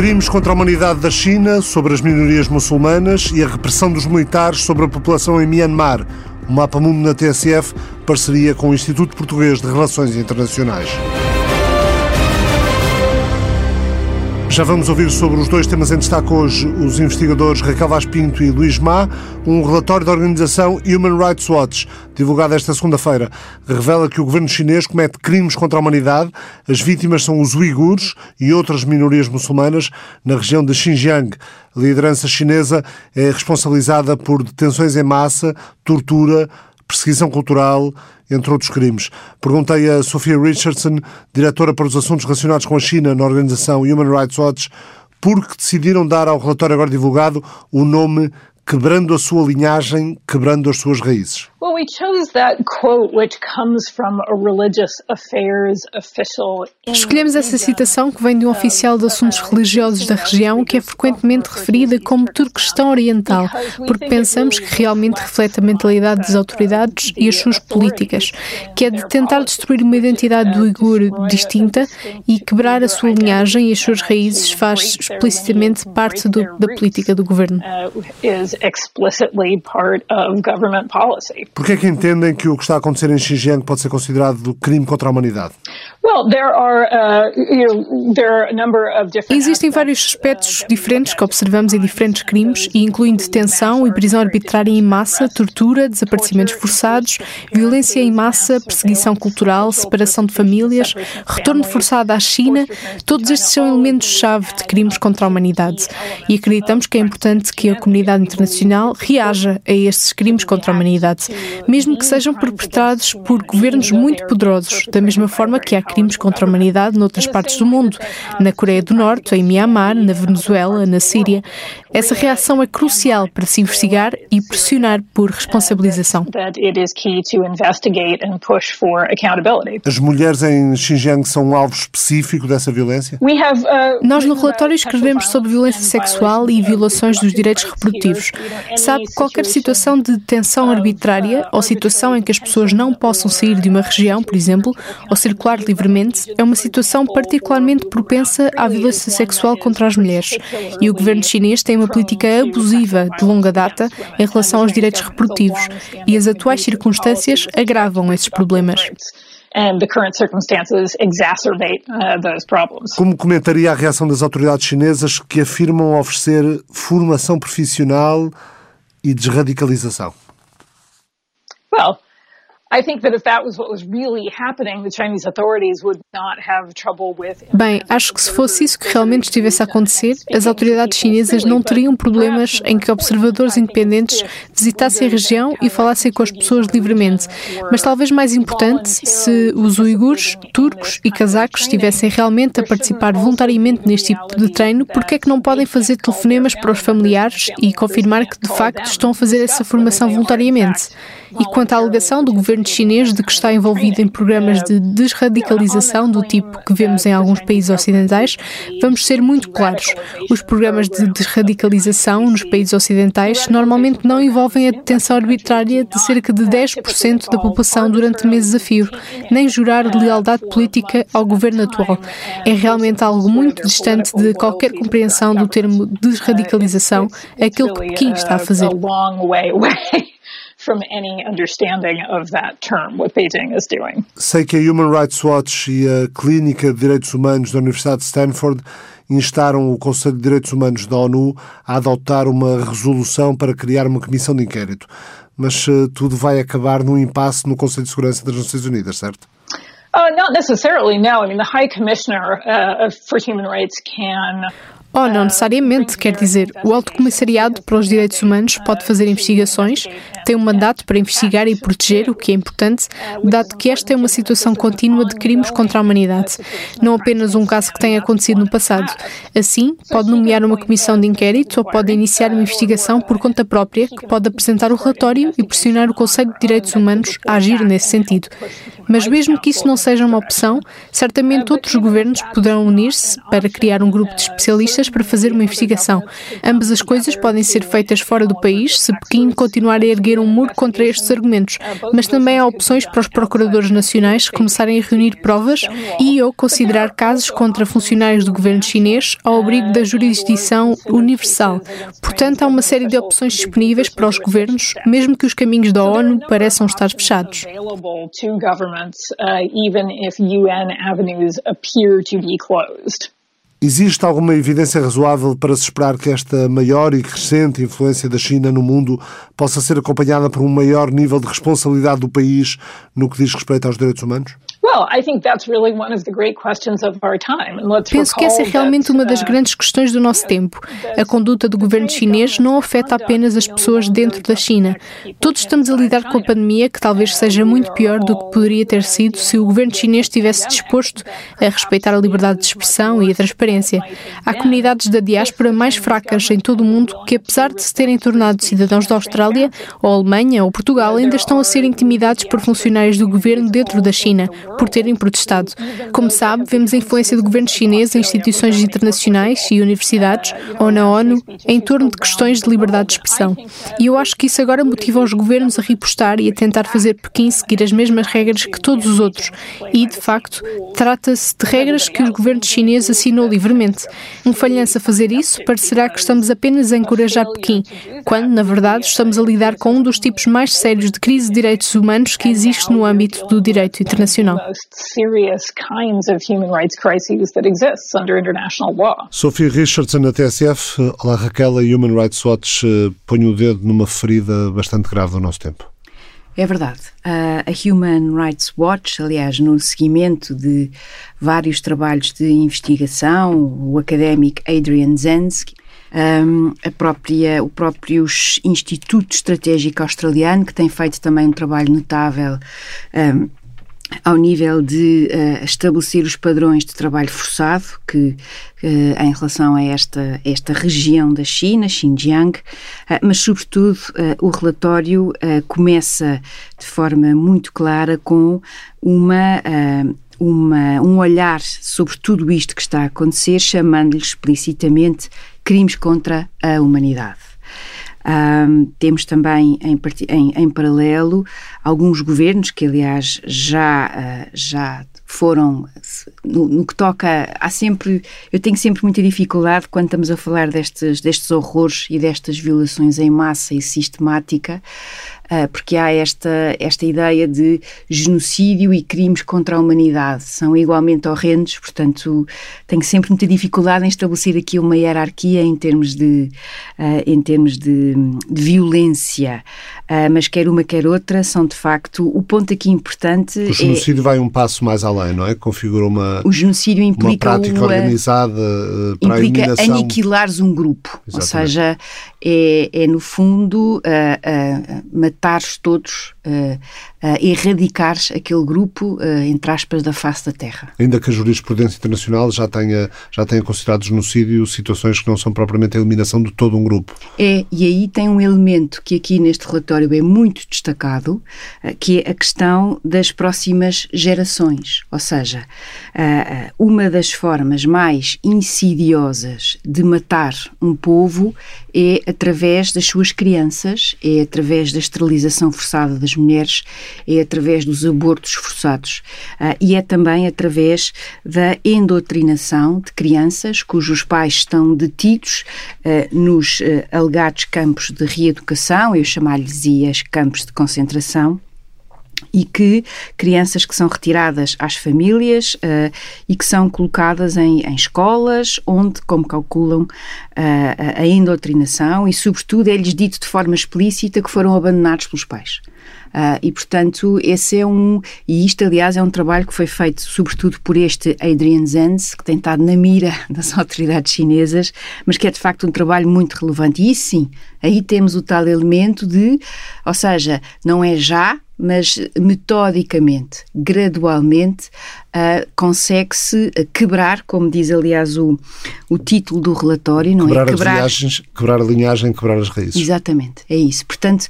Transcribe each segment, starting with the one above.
Crimes contra a humanidade da China sobre as minorias muçulmanas e a repressão dos militares sobre a população em Myanmar. O Mapa Mundo na TSF, parceria com o Instituto Português de Relações Internacionais. Já vamos ouvir sobre os dois temas em destaque hoje os investigadores Raquel Vaz Pinto e Luís Má. Um relatório da organização Human Rights Watch, divulgado esta segunda-feira, revela que o governo chinês comete crimes contra a humanidade. As vítimas são os uigures e outras minorias muçulmanas na região de Xinjiang. A liderança chinesa é responsabilizada por detenções em massa, tortura, perseguição cultural, entre outros crimes. Perguntei a Sofia Richardson, diretora para os assuntos relacionados com a China na organização Human Rights Watch, por que decidiram dar ao relatório agora divulgado o nome Quebrando a sua linhagem, quebrando as suas raízes. Well, we chose that quote which comes from a religious affairs official. Escolhemos essa citação que vem de um oficial de assuntos religiosos da região que é frequentemente referida como turquestão oriental, porque pensamos que realmente reflete a mentalidade das autoridades e as suas políticas, que é de tentar destruir uma identidade do uigur distinta e quebrar a sua linhagem e as suas raízes faz explicitamente parte do, da política do governo. Por que é que entendem que o que está a acontecer em Xinjiang pode ser considerado crime contra a humanidade? Existem vários aspectos diferentes que observamos em diferentes crimes e incluem detenção e prisão arbitrária em massa, tortura, desaparecimentos forçados, violência em massa, perseguição cultural, separação de famílias, retorno forçado à China. Todos estes são elementos-chave de crimes contra a humanidade e acreditamos que é importante que a comunidade internacional reaja a estes crimes contra a humanidade mesmo que sejam perpetrados por governos muito poderosos, da mesma forma que há crimes contra a humanidade noutras partes do mundo, na Coreia do Norte, em Myanmar, na Venezuela, na Síria. Essa reação é crucial para se investigar e pressionar por responsabilização. As mulheres em Xinjiang são um alvo específico dessa violência? Uh, Nós no relatório escrevemos sobre violência sexual e violações dos direitos reprodutivos. Sabe, qualquer situação de detenção arbitrária ou situação em que as pessoas não possam sair de uma região, por exemplo, ou circular livremente, é uma situação particularmente propensa à violência sexual contra as mulheres. E o governo chinês tem uma política abusiva de longa data em relação aos direitos reprodutivos e as atuais circunstâncias agravam esses problemas. Uh, Como comentaria a reação das autoridades chinesas que afirmam oferecer formação profissional e desradicalização? Well, Bem, acho que se fosse isso que realmente estivesse a acontecer, as autoridades chinesas não teriam problemas em que observadores independentes visitassem a região e falassem com as pessoas livremente. Mas talvez mais importante, se os uigures, turcos e casacos estivessem realmente a participar voluntariamente neste tipo de treino, por que é que não podem fazer telefonemas para os familiares e confirmar que de facto estão a fazer essa formação voluntariamente? E quanto à alegação do governo chinês de que está envolvido em programas de desradicalização do tipo que vemos em alguns países ocidentais, vamos ser muito claros. Os programas de desradicalização nos países ocidentais normalmente não envolvem a detenção arbitrária de cerca de 10% da população durante meses a fio, nem jurar de lealdade política ao governo atual. É realmente algo muito distante de qualquer compreensão do termo desradicalização, aquilo que Pequim está a fazer from any understanding of that term, what Beijing is doing. Sei que a Human Rights Watch e a Clínica de Direitos Humanos da Universidade de Stanford instaram o Conselho de Direitos Humanos da ONU a adotar uma resolução para criar uma comissão de inquérito. Mas uh, tudo vai acabar num impasse no Conselho de Segurança das Nações Unidas, certo? Uh, not necessarily, no. I mean, the High Commissioner uh, for Human Rights can Oh, não necessariamente, quer dizer, o Alto Comissariado para os Direitos Humanos pode fazer investigações, tem um mandato para investigar e proteger, o que é importante, dado que esta é uma situação contínua de crimes contra a humanidade, não apenas um caso que tenha acontecido no passado. Assim, pode nomear uma comissão de inquérito ou pode iniciar uma investigação por conta própria, que pode apresentar o relatório e pressionar o Conselho de Direitos Humanos a agir nesse sentido. Mas mesmo que isso não seja uma opção, certamente outros governos poderão unir-se para criar um grupo de especialistas para fazer uma investigação. Ambas as coisas podem ser feitas fora do país se Pequim continuar a erguer um muro contra estes argumentos, mas também há opções para os procuradores nacionais começarem a reunir provas e ou considerar casos contra funcionários do governo chinês ao abrigo da jurisdição universal. Portanto, há uma série de opções disponíveis para os governos, mesmo que os caminhos da ONU pareçam estar fechados. Existe alguma evidência razoável para se esperar que esta maior e crescente influência da China no mundo possa ser acompanhada por um maior nível de responsabilidade do país no que diz respeito aos direitos humanos? Penso que essa é realmente uma das uh, grandes questões do nosso tempo. A conduta do governo chinês não afeta apenas as pessoas dentro da China. Todos estamos a lidar com a pandemia, que talvez seja muito pior do que poderia ter sido se o governo chinês estivesse disposto a respeitar a liberdade de expressão e a transparência. Há comunidades da diáspora mais fracas em todo o mundo que, apesar de se terem tornado cidadãos da Austrália, ou Alemanha ou Portugal, ainda estão a ser intimidados por funcionários do governo dentro da China por terem protestado. Como sabe, vemos a influência do governo chinês em instituições internacionais e universidades ou na ONU em torno de questões de liberdade de expressão. E eu acho que isso agora motiva os governos a ripostar e a tentar fazer Pequim seguir as mesmas regras que todos os outros. E, de facto, trata-se de regras que o governo chinês assinou livremente. Um falhanço a fazer isso parecerá que estamos apenas a encorajar Pequim, quando, na verdade, estamos a lidar com um dos tipos mais sérios de crise de direitos humanos que existe no âmbito do direito internacional most serious kinds of human rights crises that exists under international law. Sophie Richardson, da TSF. Olá, Raquel, a Human Rights Watch eh, põe o dedo numa ferida bastante grave do nosso tempo. É verdade. a Human Rights Watch, aliás, no seguimento de vários trabalhos de investigação, o académico Adrian Zensky, a própria, o próprio Instituto Estratégico Australiano, que tem feito também um trabalho notável um, ao nível de uh, estabelecer os padrões de trabalho forçado que uh, em relação a esta, esta região da China, Xinjiang, uh, mas sobretudo o relatório começa de forma muito clara com uma uma, um olhar sobre tudo isto que está a acontecer, chamando-lhe explicitamente crimes contra a humanidade. Um, temos também em, em, em, paralelo alguns governos que, aliás, já, uh, já foram no, no, que toca há sempre eu tenho sempre muita dificuldade quando estamos a falar destes destes horrores e destas violações em massa e sistemática porque há esta, esta ideia de genocídio e crimes contra a humanidade. São igualmente horrendos, portanto, tenho sempre muita dificuldade em estabelecer aqui uma hierarquia em termos de, uh, em termos de, de violência. Uh, mas quer uma, quer outra, são de facto. O ponto aqui importante. O genocídio é, vai um passo mais além, não é? Configura uma, o genocídio implica uma prática organizada para implica a eliminação. aniquilares um grupo. Exatamente. Ou seja, é, é no fundo uh, matar-os todos, uh, uh, erradicar aquele grupo, uh, entre aspas, da face da Terra. Ainda que a jurisprudência internacional já tenha, já tenha considerado genocídio situações que não são propriamente a eliminação de todo um grupo. É, e aí tem um elemento que aqui neste relatório é muito destacado, que é a questão das próximas gerações. Ou seja, uma das formas mais insidiosas de matar um povo é através das suas crianças, é através da esterilização forçada das mulheres, é através dos abortos forçados. Uh, e é também através da endoctrinação de crianças cujos pais estão detidos uh, nos uh, alegados campos de reeducação, eu chamar-lhes campos de concentração, e que crianças que são retiradas às famílias uh, e que são colocadas em, em escolas onde, como calculam, uh, a endoctrinação e, sobretudo, é-lhes dito de forma explícita que foram abandonados pelos pais. Uh, e, portanto, esse é um. E isto, aliás, é um trabalho que foi feito sobretudo por este Adrian Zenz, que tem estado na mira das autoridades chinesas, mas que é de facto um trabalho muito relevante. E sim, aí temos o tal elemento de. Ou seja, não é já, mas metodicamente, gradualmente, uh, consegue-se quebrar, como diz aliás o, o título do relatório, não quebrar é? Quebrar as linhagens, quebrar a linhagem, quebrar as raízes. Exatamente, é isso. Portanto,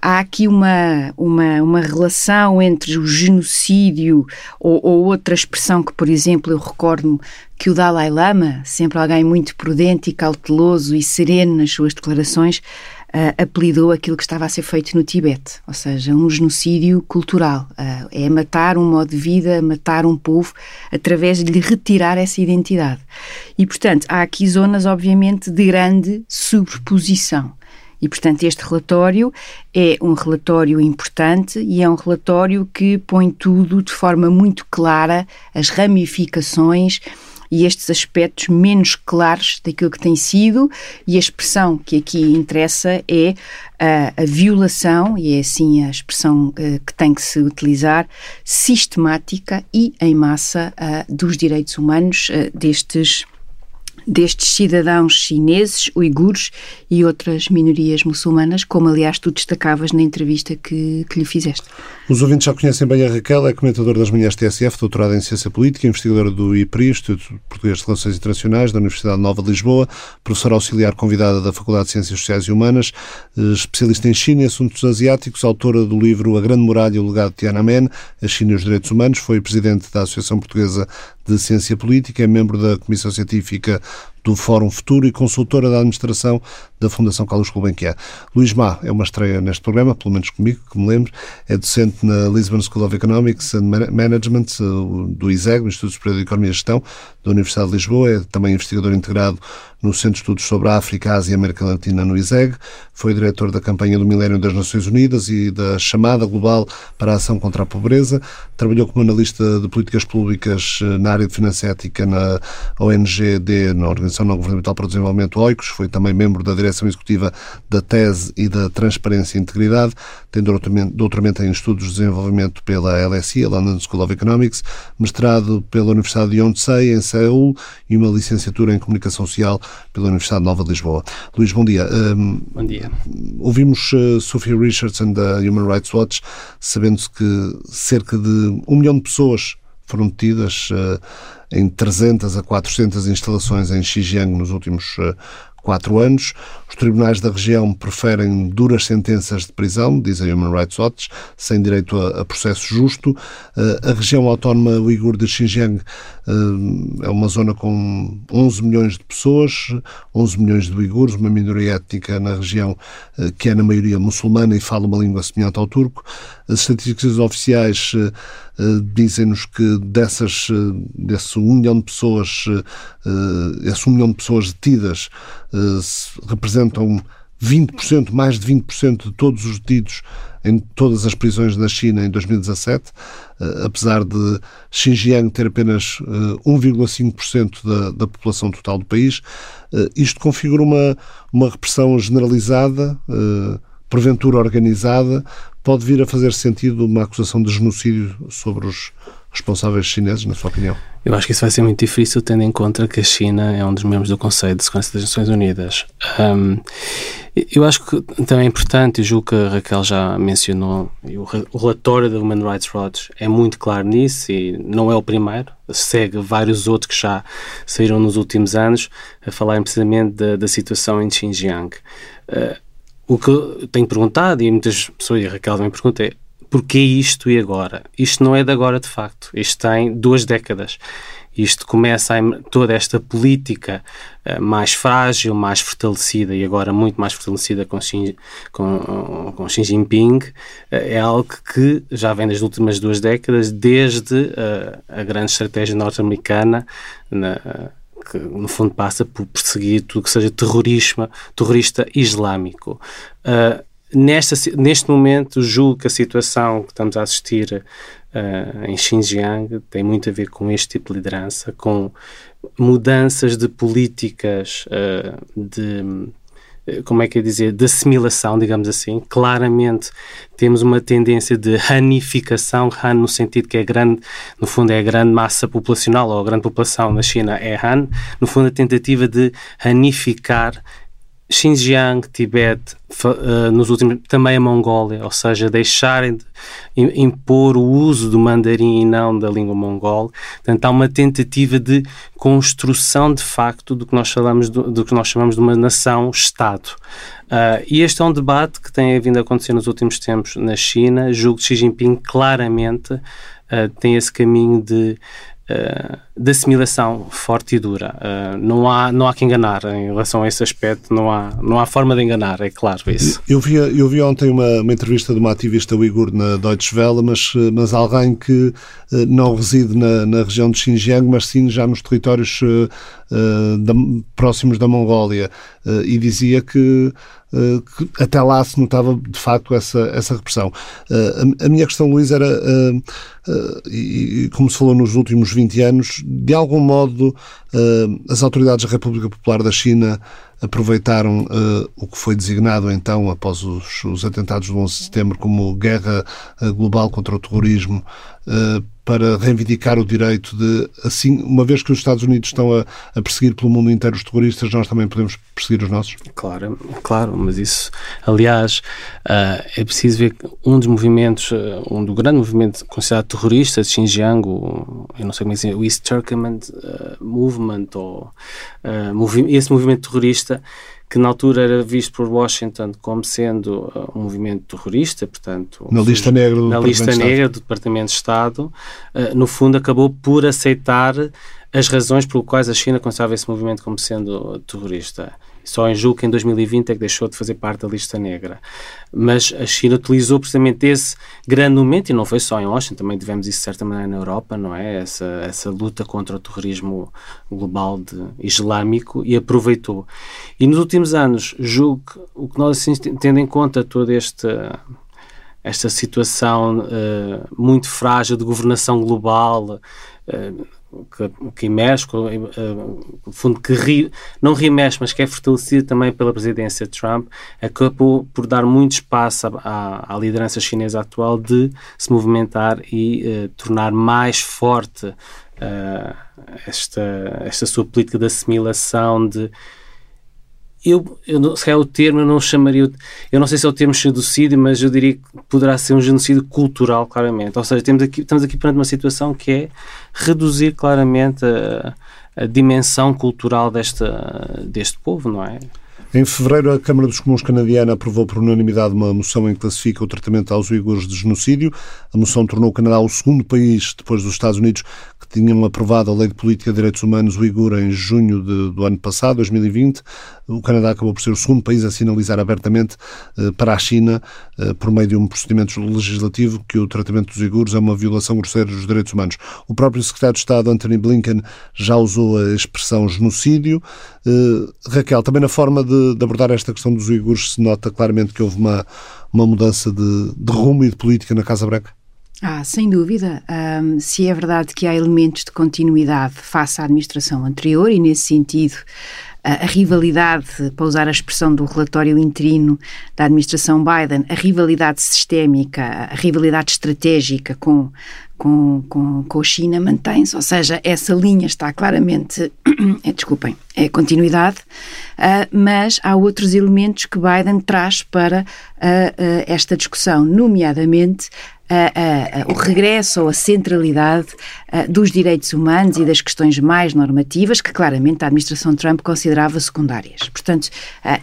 há aqui uma, uma, uma relação entre o genocídio ou, ou outra expressão que, por exemplo, eu recordo-me que o Dalai Lama, sempre alguém muito prudente e cauteloso e sereno nas suas declarações, uh, apelidou aquilo que estava a ser feito no Tibete, ou seja, um genocídio cultural. Uh, é matar um modo de vida, matar um povo, através de lhe retirar essa identidade. E, portanto, há aqui zonas, obviamente, de grande sobreposição. E, portanto, este relatório é um relatório importante e é um relatório que põe tudo de forma muito clara, as ramificações e estes aspectos menos claros daquilo que tem sido, e a expressão que aqui interessa é a, a violação, e é assim a expressão uh, que tem que se utilizar, sistemática e em massa uh, dos direitos humanos uh, destes destes cidadãos chineses, uigures e outras minorias muçulmanas, como aliás tu destacavas na entrevista que, que lhe fizeste. Os ouvintes já conhecem bem a Raquel, é comentadora das manhãs TSF, doutorada em Ciência Política, investigadora do IPRI, Instituto Português de Relações Internacionais, da Universidade Nova de Lisboa, professora auxiliar convidada da Faculdade de Ciências Sociais e Humanas, eh, especialista em China e assuntos asiáticos, autora do livro A Grande Muralha e o Legado de Tiananmen, a China e os Direitos Humanos, foi presidente da Associação Portuguesa de Ciência Política, é membro da Comissão Científica do Fórum Futuro e consultora da administração da Fundação Carlos Gulbenkian. Luís Má é uma estreia neste programa, pelo menos comigo, que me lembro, é docente na Lisbon School of Economics and Management do ISEG, o Instituto Superior de Economia e Gestão da Universidade de Lisboa, é também investigador integrado no Centro de Estudos sobre a África, Ásia e América Latina no ISEG, foi diretor da campanha do Milénio das Nações Unidas e da Chamada Global para a Ação contra a Pobreza, trabalhou como analista de políticas públicas eh, na área de finança ética na ONGD, na Organização Não Governamental para o Desenvolvimento OICOS, foi também membro da direção executiva da TESE e da Transparência e Integridade, tem doutoramento em Estudos de Desenvolvimento pela LSI, a London School of Economics, mestrado pela Universidade de Yonsei, em Seul, e uma licenciatura em Comunicação Social pela Universidade Nova de Lisboa. Luís, bom dia. Um, bom dia. Ouvimos uh, Sophie Richardson da Human Rights Watch, sabendo-se que cerca de um milhão de pessoas foram detidas uh, em 300 a 400 instalações em Xinjiang nos últimos uh, quatro anos. Os tribunais da região preferem duras sentenças de prisão, diz a Human Rights Watch, sem direito a, processo justo. Uh, a região autónoma uigur de Xinjiang é uma zona com 11 milhões de pessoas, 11 milhões de uigures, uma minoria étnica na região uh, que é na maioria muçulmana e fala uma língua semelhante ao turco. As estatísticas oficiais dizem-nos que dessas, desse um milhão de pessoas, esse um milhão de pessoas detidas, representam 20%, mais de 20% de todos os detidos em todas as prisões na China em 2017, eh, apesar de Xinjiang ter apenas 1,5% eh, da, da população total do país. Eh, isto configura uma, uma repressão generalizada, porventura organizada, pode vir a fazer sentido uma acusação de genocídio sobre os responsáveis chineses, na sua opinião? Eu acho que isso vai ser muito difícil, tendo em conta que a China é um dos membros do Conselho de Segurança das Nações Unidas. Um, eu acho que também é importante, e julgo que a Raquel já mencionou, o relatório da Human Rights Watch é muito claro nisso e não é o primeiro, segue vários outros que já saíram nos últimos anos a falar precisamente da, da situação em Xinjiang. Uh, o que eu tenho perguntado, e muitas pessoas, e a Raquel também pergunta, é Porquê isto e agora? Isto não é de agora, de facto. Isto tem duas décadas. Isto começa a, toda esta política uh, mais frágil, mais fortalecida e agora muito mais fortalecida com Xi, com, com Xi Jinping, uh, é algo que já vem das últimas duas décadas, desde uh, a grande estratégia norte-americana, que no fundo passa por perseguir tudo que seja terrorismo, terrorista islâmico. Uh, Nesta, neste momento, julgo que a situação que estamos a assistir uh, em Xinjiang tem muito a ver com este tipo de liderança, com mudanças de políticas uh, de eh, como é que é dizer, de assimilação, digamos assim. Claramente temos uma tendência de ranificação, Han no sentido que é grande, no fundo é a grande massa populacional, ou a grande população na China é Han, no fundo a tentativa de ranificar Xinjiang, Tibete, uh, nos últimos também a Mongólia, ou seja, deixarem de impor o uso do mandarim e não da língua mongol. Portanto, há uma tentativa de construção de facto do que nós falamos do que nós chamamos de uma nação-estado. Uh, e este é um debate que tem vindo a acontecer nos últimos tempos na China. Julgo que Xi Jinping claramente uh, tem esse caminho de uh, de assimilação forte e dura. Uh, não, há, não há que enganar em relação a esse aspecto, não há, não há forma de enganar, é claro isso. Eu vi, eu vi ontem uma, uma entrevista de uma ativista uigur na Deutsche Welle, mas, mas alguém que uh, não reside na, na região de Xinjiang, mas sim já nos territórios da, próximos da Mongólia, e dizia que Uh, que até lá se notava de facto essa, essa repressão. Uh, a, minha questão, Luís, era, uh, e, como se falou nos últimos 20 anos, de algum modo as autoridades da República Popular da China aproveitaram o que foi designado então, após os, os atentados do 11 de setembro, como guerra global contra o terrorismo para reivindicar o direito de, assim, uma vez que os Estados Unidos estão a, a, perseguir pelo mundo inteiro os terroristas, nós também podemos perseguir os nossos? Claro, claro, mas isso, aliás, uh, é preciso ver um dos movimentos, uh, um do grande movimento considerado terrorista de Xinjiang, o, eu não sei como é dizer, o East Turkmen uh, Movement, ou movi esse movimento terrorista que na altura era visto por Washington como sendo uh, um movimento terrorista, portanto... Na lista negra do na lista negra do Departamento de Estado, uh, no fundo acabou por aceitar as razões pelas quais a China considerava esse movimento como sendo terrorista. Só em julho em 2020 é que deixou de fazer parte da lista negra. Mas a China utilizou precisamente esse grande momento, e não foi só em Washington, também tivemos isso de certa maneira na Europa, não é? Essa, essa luta contra o terrorismo global de, islâmico e aproveitou. E nos últimos anos, julgo que o que nós, assim, tendo em conta toda esta esta situação uh, muito frágil de governação global, uh, que, que emerge, no fundo, que ri, não remexe, mas que é fortalecido também pela presidência de Trump, acabou por dar muito espaço à, à liderança chinesa atual de se movimentar e uh, tornar mais forte uh, esta, esta sua política de assimilação, de eu, eu se é o termo, eu não chamaria, eu não sei se é o termo genocídio, mas eu diria que poderá ser um genocídio cultural, claramente. Ou seja, temos aqui, estamos aqui perante uma situação que é reduzir claramente a, a dimensão cultural desta, deste povo, não é? Em fevereiro, a Câmara dos Comuns canadiana aprovou por unanimidade uma moção em que classifica o tratamento aos uigures de genocídio. A moção tornou o Canadá o segundo país, depois dos Estados Unidos, que tinham aprovado a Lei de Política de Direitos Humanos uigur em junho de, do ano passado, 2020. O Canadá acabou por ser o segundo país a sinalizar abertamente eh, para a China, eh, por meio de um procedimento legislativo, que o tratamento dos uigures é uma violação grosseira dos direitos humanos. O próprio secretário de Estado, Anthony Blinken, já usou a expressão genocídio. Eh, Raquel, também na forma de, de, abordar esta questão dos uigures se nota claramente que houve uma, uma mudança de, de rumo e de política na Casa Branca? Ah, sem dúvida. Um, se é verdade que há elementos de continuidade face à administração anterior, e nesse sentido a, rivalidade, para usar a expressão do relatório interino da administração Biden, a rivalidade sistémica, a rivalidade estratégica com, com, com, com a China mantém-se, ou seja, essa linha está claramente, é, desculpem, é continuidade, uh, mas há outros elementos que Biden traz para uh, uh, esta discussão, nomeadamente o regresso ou a centralidade dos direitos humanos e das questões mais normativas que claramente a administração Trump considerava secundárias. Portanto,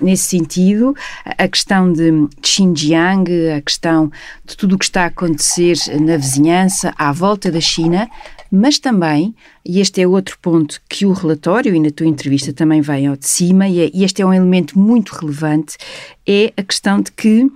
nesse sentido, a questão de Xinjiang, a questão de tudo o que está a acontecer na vizinhança, à volta da China, mas também, e este é outro ponto que o relatório e na tua entrevista também vem ao de cima, e, é, e este é um elemento muito relevante, é a questão de que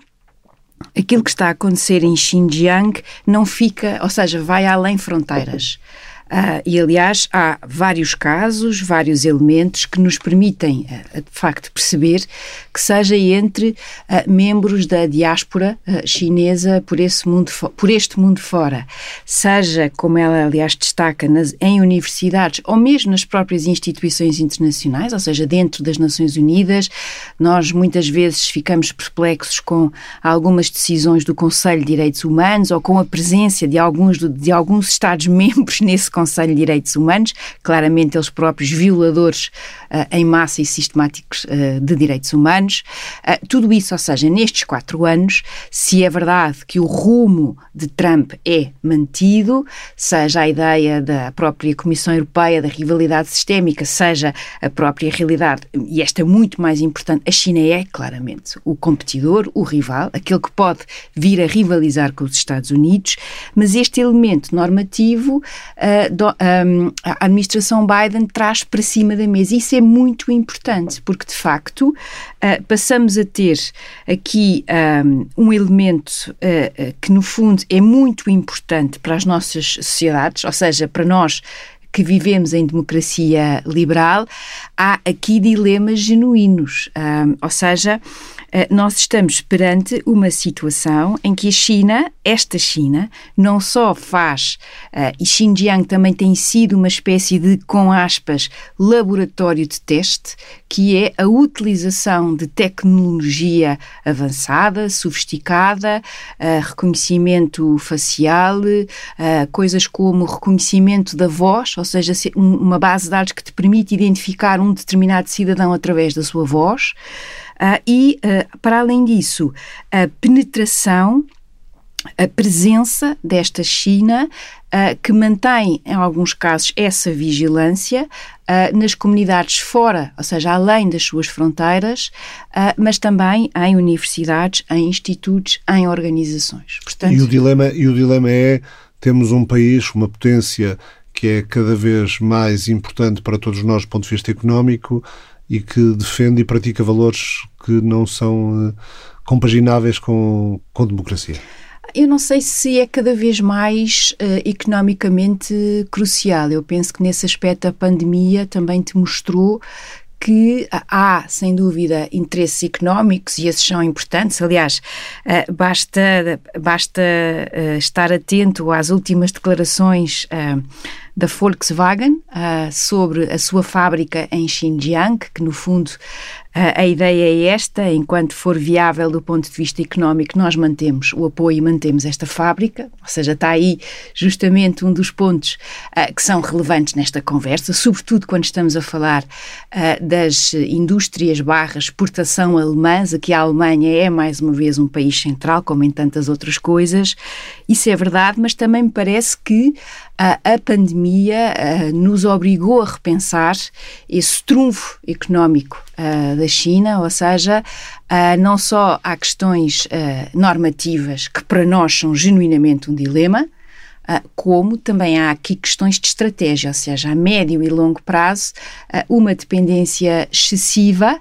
aquilo que está a acontecer em Xinjiang não fica, ou seja, vai além fronteiras. Uh, e, aliás, há vários casos, vários elementos que nos permitem, uh, de facto, perceber que seja entre uh, membros da diáspora chinesa por, esse mundo por este mundo fora, seja, como ela, aliás, destaca, nas, em universidades ou mesmo nas próprias instituições internacionais, ou seja, dentro das Nações Unidas, nós muitas vezes ficamos perplexos com algumas decisões do Conselho de Direitos Humanos ou com a presença de alguns, de alguns Estados-membros nesse Conselho de Direitos Humanos, claramente eles próprios violadores uh, em massa e sistemáticos uh, de direitos humanos. Uh, tudo isso, ou seja, nestes quatro anos, se é verdade que o rumo de Trump é mantido, seja a ideia da própria Comissão Europeia da rivalidade sistémica, seja a própria realidade, e esta é muito mais importante, a China é claramente o competidor, o rival, aquele que pode vir a rivalizar com os Estados Unidos, mas este elemento normativo um, a administração Biden traz para cima da mesa. Isso é muito importante, porque de facto uh, passamos a ter aqui um, um elemento uh, que, no fundo, é muito importante para as nossas sociedades, ou seja, para nós que vivemos em democracia liberal, há aqui dilemas genuínos. Um, ou seja, nós estamos perante uma situação em que a China, esta China, não só faz, uh, e Xinjiang também tem sido uma espécie de, com aspas, laboratório de teste, que é a utilização de tecnologia avançada, sofisticada, uh, reconhecimento facial, coisas como reconhecimento da voz, ou seja, uma base de dados que te permite identificar um determinado cidadão através da sua voz. Uh, e, uh, para além disso, a penetração, a presença desta China Uh, que mantém, em alguns casos, essa vigilância uh, nas comunidades fora, ou seja, além das suas fronteiras, uh, mas também em universidades, em institutos, em organizações. Portanto, e, o dilema, e o dilema é: temos um país, uma potência que é cada vez mais importante para todos nós do ponto de vista económico, e que defende e pratica valores que não são uh, compagináveis com, com democracia? Eu não sei se é cada vez mais uh, economicamente crucial. Eu penso que nesse aspecto a pandemia também te mostrou que há, sem dúvida, interesses económicos e esses são importantes. Aliás, uh, basta, basta uh, estar atento às últimas declarações uh, da Volkswagen sobre a sua fábrica em Xinjiang, que no fundo a ideia é esta, enquanto for viável do ponto de vista económico, nós mantemos o apoio e mantemos esta fábrica, ou seja, está aí justamente um dos pontos uh, que são relevantes nesta conversa, sobretudo quando estamos a falar das indústrias barra exportação alemãs, aqui a Alemanha é mais uma vez um país central, como em tantas outras coisas, isso é verdade, mas também me parece que a, a pandemia uh, nos obrigou a repensar esse trunfo económico uh, da China, ou seja, uh, não só há questões normativas que para nós são genuinamente um dilema, como também há aqui questões de estratégia, ou seja, a médio e longo prazo, uma dependência excessiva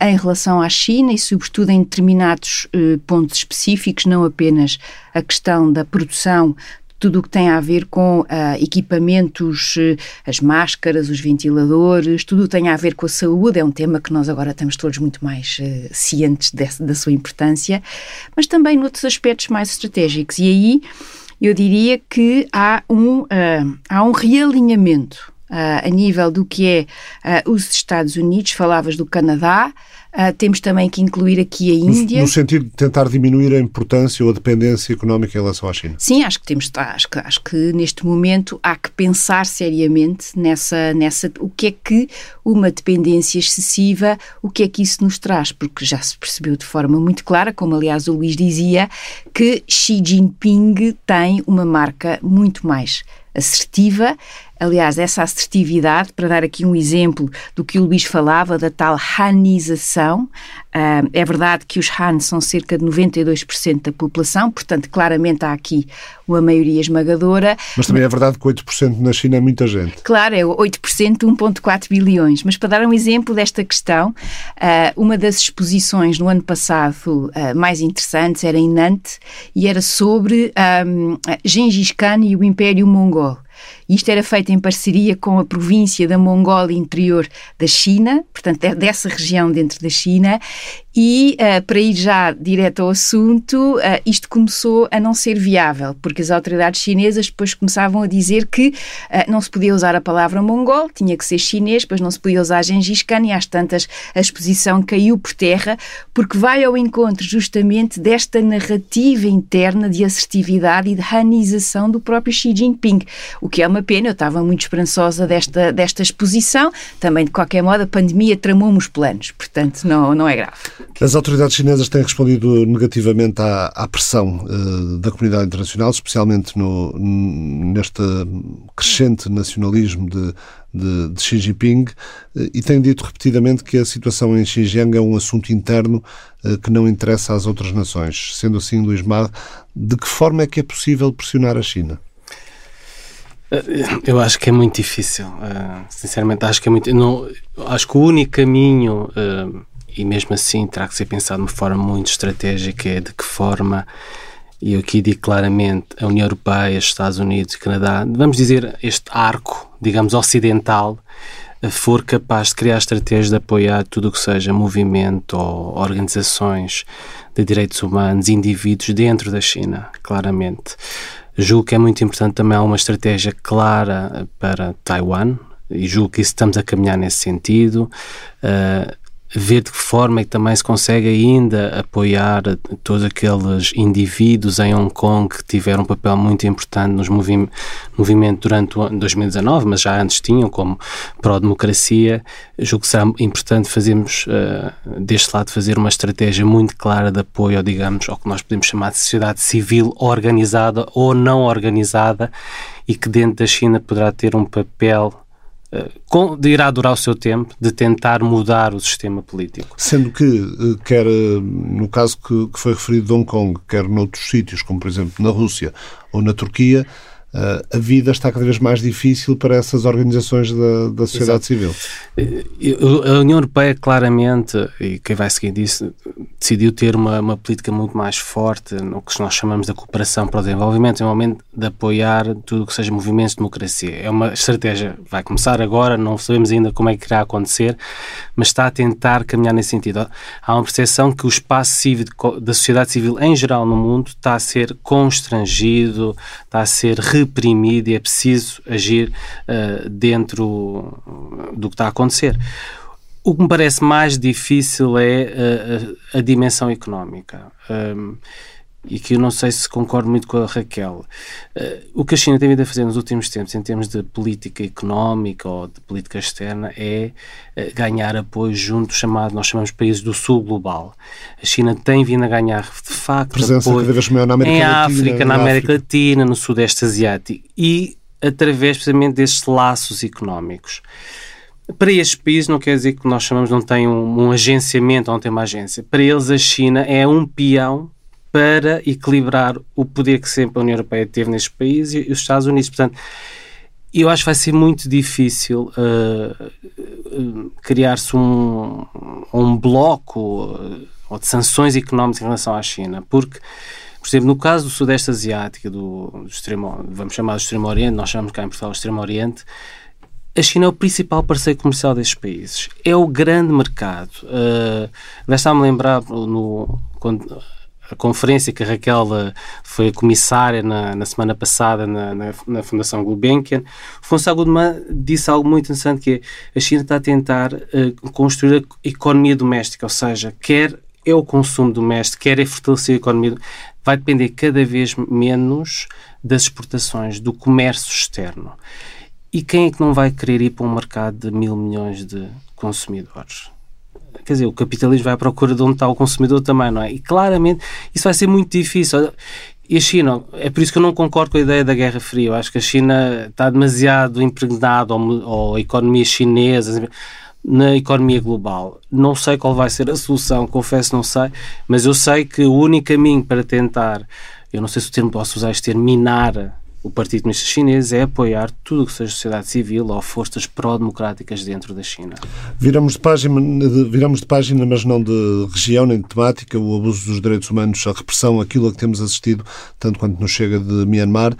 em relação à China e, sobretudo, em determinados pontos específicos, não apenas a questão da produção tudo o que tem a ver com uh, equipamentos, uh, as máscaras, os ventiladores, tudo tem a ver com a saúde. É um tema que nós agora estamos todos muito mais uh, cientes da sua importância, mas também noutros aspectos mais estratégicos. E aí eu diria que há um, há um realinhamento a nível do que é os Estados Unidos. Falavas do Canadá. Uh, temos também que incluir aqui a Índia. No, no, sentido de tentar diminuir a importância ou a dependência económica em relação à China. Sim, acho que temos, acho que, acho que neste momento há que pensar seriamente nessa, nessa, o que é que uma dependência excessiva, o que é que isso nos traz, porque já se percebeu de forma muito clara, como aliás o Luís dizia, que Xi Jinping tem uma marca muito mais assertiva. Aliás, essa assertividade, para dar aqui um exemplo do que o Luís falava, da tal hanização, uh, é verdade que os Han são cerca de 92% da população, portanto, claramente há aqui uma maioria esmagadora. Mas também é verdade que 8% na China é muita gente. Claro, é 8%, 1,4 bilhões. Mas para dar um exemplo desta questão, uh, uma das exposições no ano passado uh, mais interessantes era em Nantes e era sobre um, Gengis Khan e o Império Mongol. Isto era feito em parceria com a província da Mongólia Interior da China, portanto, dessa região dentro da China, e uh, para ir já direto ao assunto, uh, isto começou a não ser viável, porque as autoridades chinesas depois começavam a dizer que uh, não se podia usar a palavra mongol, tinha que ser chinês, depois não se podia usar Gengis Khan e às tantas a exposição caiu por terra, porque vai ao encontro justamente desta narrativa interna de assertividade e de hanização do próprio Xi Jinping, o que é uma pena, eu estava muito esperançosa desta, desta exposição. Também, de qualquer modo, a pandemia tramou-me os planos, portanto, não, não é grave. As autoridades chinesas têm respondido negativamente à, à pressão uh, da comunidade internacional, especialmente no, neste crescente nacionalismo de, de, de Xi Jinping, uh, e têm dito repetidamente que a situação em Xinjiang é um assunto interno uh, que não interessa às outras nações. Sendo assim, Luís Mar, de que forma é que é possível pressionar a China? Eu acho que é muito difícil. sinceramente, acho que é muito. Não, acho que o único caminho e mesmo assim terá que ser pensado de uma forma muito estratégica é de que forma e eu aqui digo claramente a União Europeia, os Estados Unidos e Canadá, vamos dizer este arco, digamos, ocidental, eh, for capaz de criar estratégias de apoiar tudo o que seja movimento ou organizações de direitos humanos, indivíduos dentro da China, claramente. Julgo que é muito importante também uma estratégia clara para Taiwan, e julgo que estamos a caminhar nesse sentido. Uh, ver de que forma é que também se consegue ainda apoiar todos aqueles indivíduos em Hong Kong que tiveram um papel muito importante nos movi movimento durante o 2019, mas já antes tinham, como pró-democracia. Julgo que será importante fazermos, uh, deste lado, fazer uma estratégia muito clara de apoio, digamos, ao que nós podemos chamar de sociedade civil organizada ou não organizada e que dentro da China poderá ter um papel de irá durar o seu tempo de tentar mudar o sistema político. Sendo que, eh, quer eh, no caso que, foi referido de Hong Kong, quer noutros sítios, como por exemplo na Rússia ou na Turquia, a vida está cada vez mais difícil para essas organizações da, da sociedade Exato. civil. A União Europeia, claramente, e quem vai seguir disso, decidiu ter uma, uma política muito mais forte no que nós chamamos da cooperação para o desenvolvimento, em momento de apoiar tudo o que seja movimentos de democracia. É uma estratégia, vai começar agora, não sabemos ainda como é que irá acontecer, mas está a tentar caminhar nesse sentido. Há uma percepção que o espaço civil, da sociedade civil em geral no mundo está a ser constrangido, está a ser reprimido e é preciso agir uh, dentro do que está a acontecer. O que me parece mais difícil é uh, a, a, dimensão económica. Um, e que eu não sei se concordo muito com a Raquel. Uh, o que a China tem vindo a fazer nos últimos tempos, em termos de política económica ou de política externa, é uh, ganhar apoio junto chamado, nós chamamos países do sul global. A China tem vindo a ganhar, de facto, Presença apoio cada vez maior na América em Latina, África, na América África. Latina, no Sudeste Asiático e através precisamente destes laços económicos. Para estes países não quer dizer que nós chamamos não tem um, um agenciamento ou não tem uma agência. Para eles a China é um peão para equilibrar o poder que sempre a União Europeia teve nestes países e os Estados Unidos. Portanto, eu acho que vai ser muito difícil uh, criar-se um, um bloco uh, ou de sanções económicas em relação à China, porque, por exemplo, no caso do Sudeste Asiático, do, do extremo, vamos chamar de Extremo Oriente, nós chamamos cá em Portugal de Extremo Oriente, a China é o principal parceiro comercial destes países. É o grande mercado. Uh, a lembrar no, quando, a conferência que a Raquel eh, foi comissária na, na semana passada na, na, na Fundação Gulbenkian, Fonseca Goodman disse algo muito interessante que é, a China está a tentar uh, construir a economia doméstica, ou seja, quer é o consumo doméstico, quer é fortalecer a economia, vai depender cada vez menos das exportações, do comércio externo. E quem é que não vai querer ir para um mercado de mil milhões de consumidores? Quer dizer, o capitalismo vai à procura de onde está o consumidor também, não é? E claramente isso vai ser muito difícil. E a China, é por isso que eu não concordo com a ideia da Guerra Fria. Eu acho que a China está demasiado impregnada, ou, a economia chinesa, na economia global. Não sei qual vai ser a solução, confesso, não sei, mas eu sei que o único caminho para tentar, eu não sei se o termo posso usar este termo, minar o Partido Comunista Chinês é apoiar tudo o que seja sociedade civil ou forças pró-democráticas dentro da China. Viramos de, página, viramos de página, mas não de região nem de temática, o abuso dos direitos humanos, a repressão, aquilo a que temos assistido, tanto quanto nos chega de Myanmar.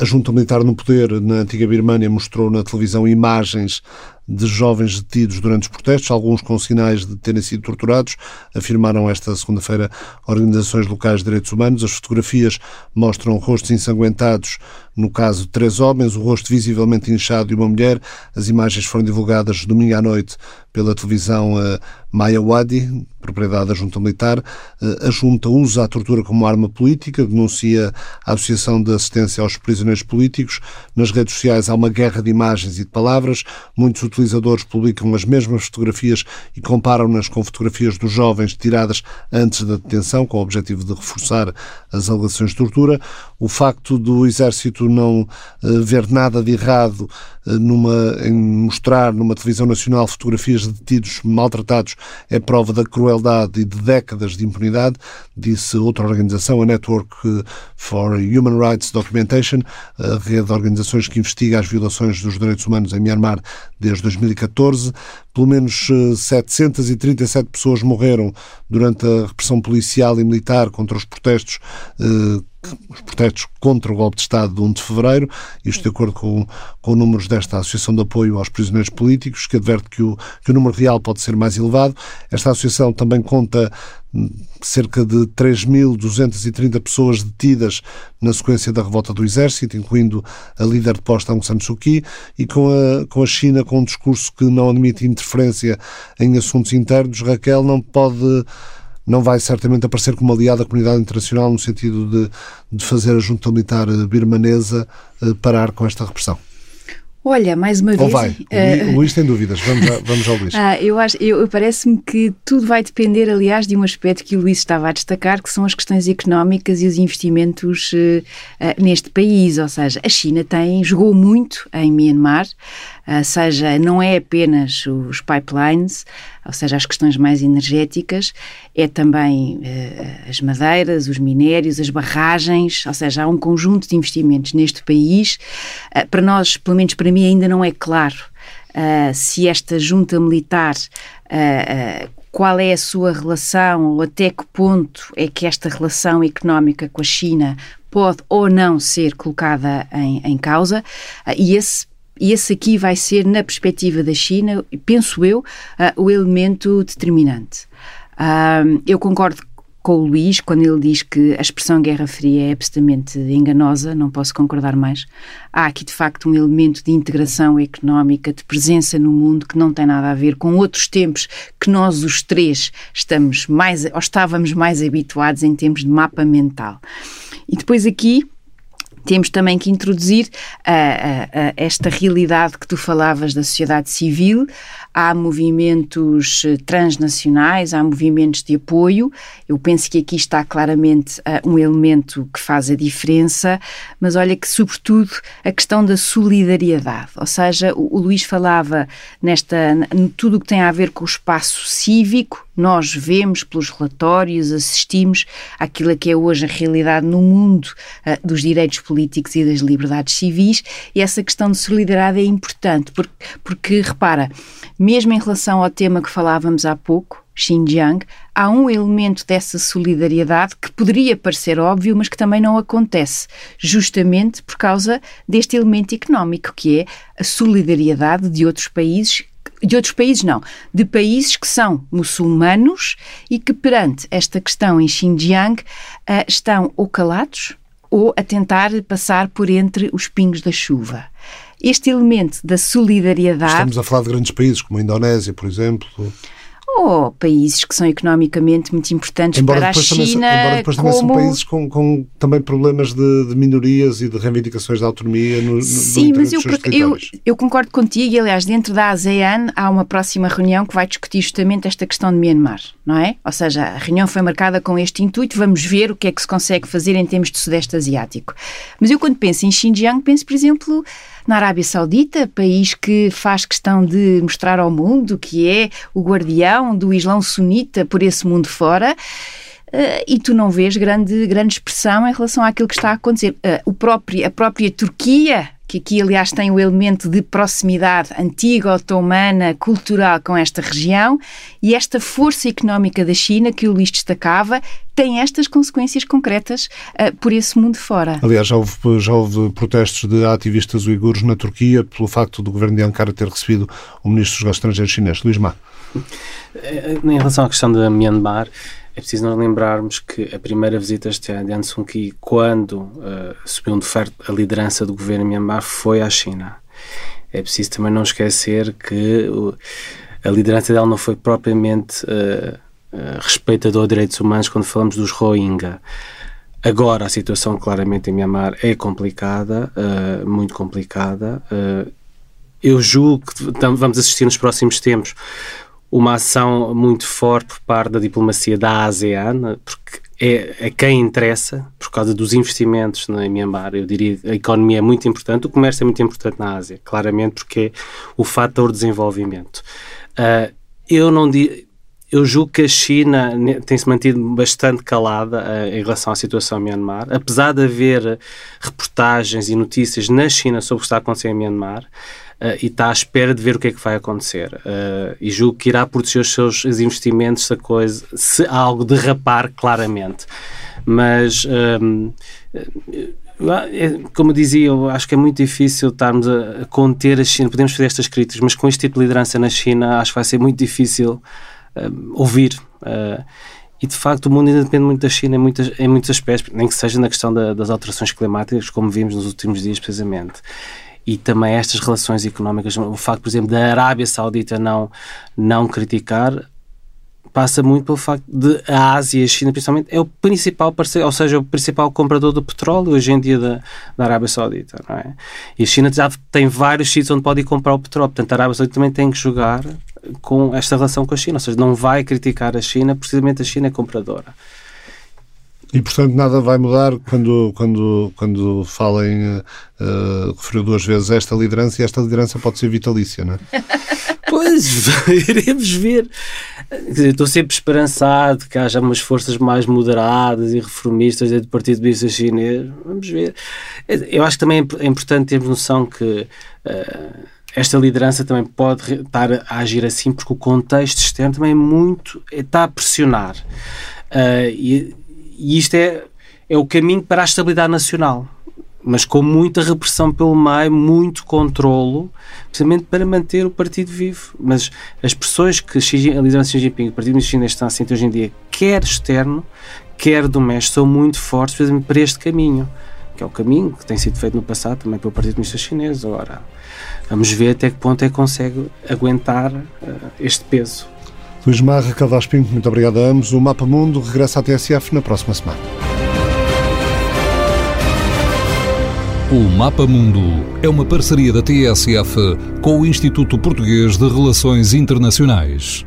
A junta militar no poder na antiga Birmânia mostrou na televisão imagens de jovens detidos durante os protestos, alguns com sinais de terem sido torturados, afirmaram esta segunda-feira organizações locais de direitos humanos. As fotografias mostram rostos ensanguentados No caso, três homens, o rosto visivelmente inchado de uma mulher. As imagens foram divulgadas domingo à noite pela televisão uh, Maya Wadi, propriedade da junta militar. Uh, a junta usa a tortura como arma política, denuncia a Associação de Assistência aos Prisioneiros Políticos. Nas redes sociais há uma guerra de imagens e de palavras. Muitos utilizadores publicam as mesmas fotografias e comparam-nas com fotografias dos jovens tiradas antes da detenção, com o objetivo de reforçar as alegações de tortura. O facto do Exército não uh, ver nada de errado numa, em mostrar numa televisão nacional fotografias de detidos maltratados é prova da crueldade e de décadas de impunidade, disse outra organização, a Network for Human Rights Documentation, a rede de organizações que investiga as violações dos direitos humanos em Myanmar desde 2014. Pelo menos 737 eh, pessoas morreram durante a repressão policial e militar contra os protestos eh, os protestos contra o golpe de Estado de 1 de fevereiro, isto de acordo com, com números desta Associação de Apoio aos Prisioneiros Políticos, que adverte que o, que o número real pode ser mais elevado. Esta associação também conta cerca de 3.230 pessoas detidas na sequência da revolta do Exército, incluindo a líder de posta Aung San Suu Kyi, e com a, com a China com um discurso que não admite interferência em assuntos internos, Raquel não pode não vai certamente aparecer como aliado da comunidade internacional no sentido de, de fazer a junta militar birmanesa eh, parar com esta repressão. Olha, mais uma vez. Ou vai? Uh, Luís tem dúvidas. Vamos, a, vamos ao Luís. Ah, eu acho, eu, parece-me que tudo vai depender, aliás, de um aspecto que o Luís estava a destacar, que são as questões económicas e os investimentos uh, uh, neste país. Ou seja, a China tem, jogou muito em Myanmar, seja, não é apenas os pipelines, ou seja, as questões mais energéticas, é também uh, as madeiras, os minérios, as barragens, ou seja, há um conjunto de investimentos neste país. Uh, para nós, pelo menos para mim, ainda não é claro uh, se esta junta militar qual é a sua relação ou até que ponto é que esta relação económica com a China pode ou não ser colocada em, em causa. E esse e esse aqui vai ser, na perspectiva da China, penso eu, uh, o elemento determinante. Eu concordo com o Luís quando ele diz que a expressão Guerra Fria é absolutamente enganosa, não posso concordar mais. Há aqui, de facto, um elemento de integração económica, de presença no mundo que não tem nada a ver com outros tempos que nós, os três, estamos mais, ou estávamos mais habituados em termos de mapa mental. E depois aqui temos também que introduzir uh, uh, uh, esta realidade que tu falavas da sociedade civil. Há movimentos eh, transnacionais, há movimentos de apoio. Eu penso que aqui está claramente um elemento que faz a diferença, mas olha que, sobretudo, a questão da solidariedade. Ou seja, o, o Luís falava nesta, tudo o que tem a ver com o espaço cívico, nós vemos pelos relatórios, assistimos àquilo que é hoje a realidade no mundo uh, dos direitos políticos e das liberdades civis, e essa questão de solidariedade é importante, porque, porque repara, mesmo em relação ao tema que falávamos há pouco, Xinjiang, há um elemento dessa solidariedade que poderia parecer óbvio, mas que também não acontece, justamente por causa deste elemento económico, que é a solidariedade de outros países de outros países não, de países que são muçulmanos e que perante esta questão em Xinjiang uh, estão ou calados ou a tentar passar por entre os pingos da chuva. Este elemento da solidariedade. Estamos a falar de grandes países como a Indonésia, por exemplo ou países que são economicamente muito importantes embora para a China. Também, embora depois como... também são países com, com também problemas de, de, minorias e de reivindicações de autonomia no, Sim, no mas eu, eu, eu, concordo contigo e, aliás, dentro da ASEAN há uma próxima reunião que vai discutir justamente esta questão de Myanmar, não é? Ou seja, a reunião foi marcada com este intuito, vamos ver o que é que se consegue fazer em termos de Sudeste Asiático. Mas eu, quando penso em Xinjiang, penso, por exemplo, na Arábia Saudita, país que faz questão de mostrar ao mundo que é o guardião do Islão sunita por esse mundo fora. Uh, e tu não vês grande, grande expressão em relação àquilo que está a acontecer. Uh, o próprio, a própria Turquia que aqui, aliás, tem o elemento de proximidade antiga, otomana, cultural com esta região, e esta força económica da China, que o Luís destacava, tem estas consequências concretas uh, por esse mundo fora. Aliás, já houve, já houve protestos de ativistas uigures na Turquia pelo facto do governo de Ankara ter recebido o ministro dos Negócios Estrangeiros chinês, Luís Ma. Eh, em relação à questão da Myanmar, é preciso nós lembrarmos que a primeira visita de Aung San Kyi, quando uh, assumiu de facto a liderança do governo em Myanmar, foi à China. É preciso também não esquecer que a liderança dela não foi propriamente uh, uh, respeitador de direitos humanos quando falamos dos Rohingya. Agora a situação claramente em Myanmar é complicada, uh, muito complicada. Uh, eu julgo que vamos assistir nos próximos tempos uma ação muito forte por parte da diplomacia da ASEAN, porque é a quem interessa, por causa dos investimentos na Myanmar. Eu diria a economia é muito importante, o comércio é muito importante na Ásia, claramente, porque é o fator de desenvolvimento. Uh, eu não digo eu julgo que a China tem-se mantido bastante calada uh, em relação à situação em Myanmar, apesar de haver reportagens e notícias na China sobre o que está a acontecer em Myanmar. Uh, e está à espera de ver o que é que vai acontecer. Uh, e julgo que irá proteger os seus os investimentos se, a coisa, se algo derrapar claramente. Mas, um, é, como dizia, eu acho que é muito difícil estarmos a conter a China. Podemos fazer estas críticas, mas com este tipo de liderança na China, acho que vai ser muito difícil uh, ouvir. Uh, e de facto o mundo ainda depende muito da China em, muitas, em muitos aspectos, nem que seja na questão da, das alterações climáticas, como vimos nos últimos dias, precisamente. E também estas relações económicas, o facto, por exemplo, da Arábia Saudita não, não criticar, passa muito pelo facto de a Ásia e a China, principalmente, é o principal parceiro, ou seja, o principal comprador do petróleo hoje em dia da, da Arábia Saudita, não é? E a China já tem vários sítios onde pode ir comprar o petróleo, portanto, a Arábia Saudita também tem que jogar com esta relação com a China, ou seja, não vai criticar a China, precisamente a China é compradora. E, portanto, nada vai mudar quando, quando, quando falem, uh, referiu duas vezes esta liderança, e esta liderança pode ser vitalícia, não é? Pois, iremos ver. Estou sempre esperançado que haja umas forças mais moderadas e reformistas dentro do Partido Comunista Chinês. Vamos ver. Eu acho que também é importante termos noção que uh, esta liderança também pode estar a agir assim porque o contexto externo também é muito está a pressionar. Uh, e, e, isto é, é o caminho para a estabilidade nacional. Mas com muita repressão pelo meio, muito controlo, precisamente para manter o partido vivo. Mas as pressões que a liderança de Xi Jinping o Partido Chinês estão a sentir hoje em dia, quer externo, quer doméstico, são muito fortes precisamente para este caminho, que é o caminho que tem sido feito no passado também pelo Partido Comunista Chinês. Agora, Vamos ver até que ponto é que consegue aguentar uh, este peso. Luís Marra, Calvás Pinto, muito obrigado a ambos. O Mapa Mundo regressa à TSF na próxima semana. O Mapa Mundo é uma parceria da TSF com o Instituto Português de Relações Internacionais.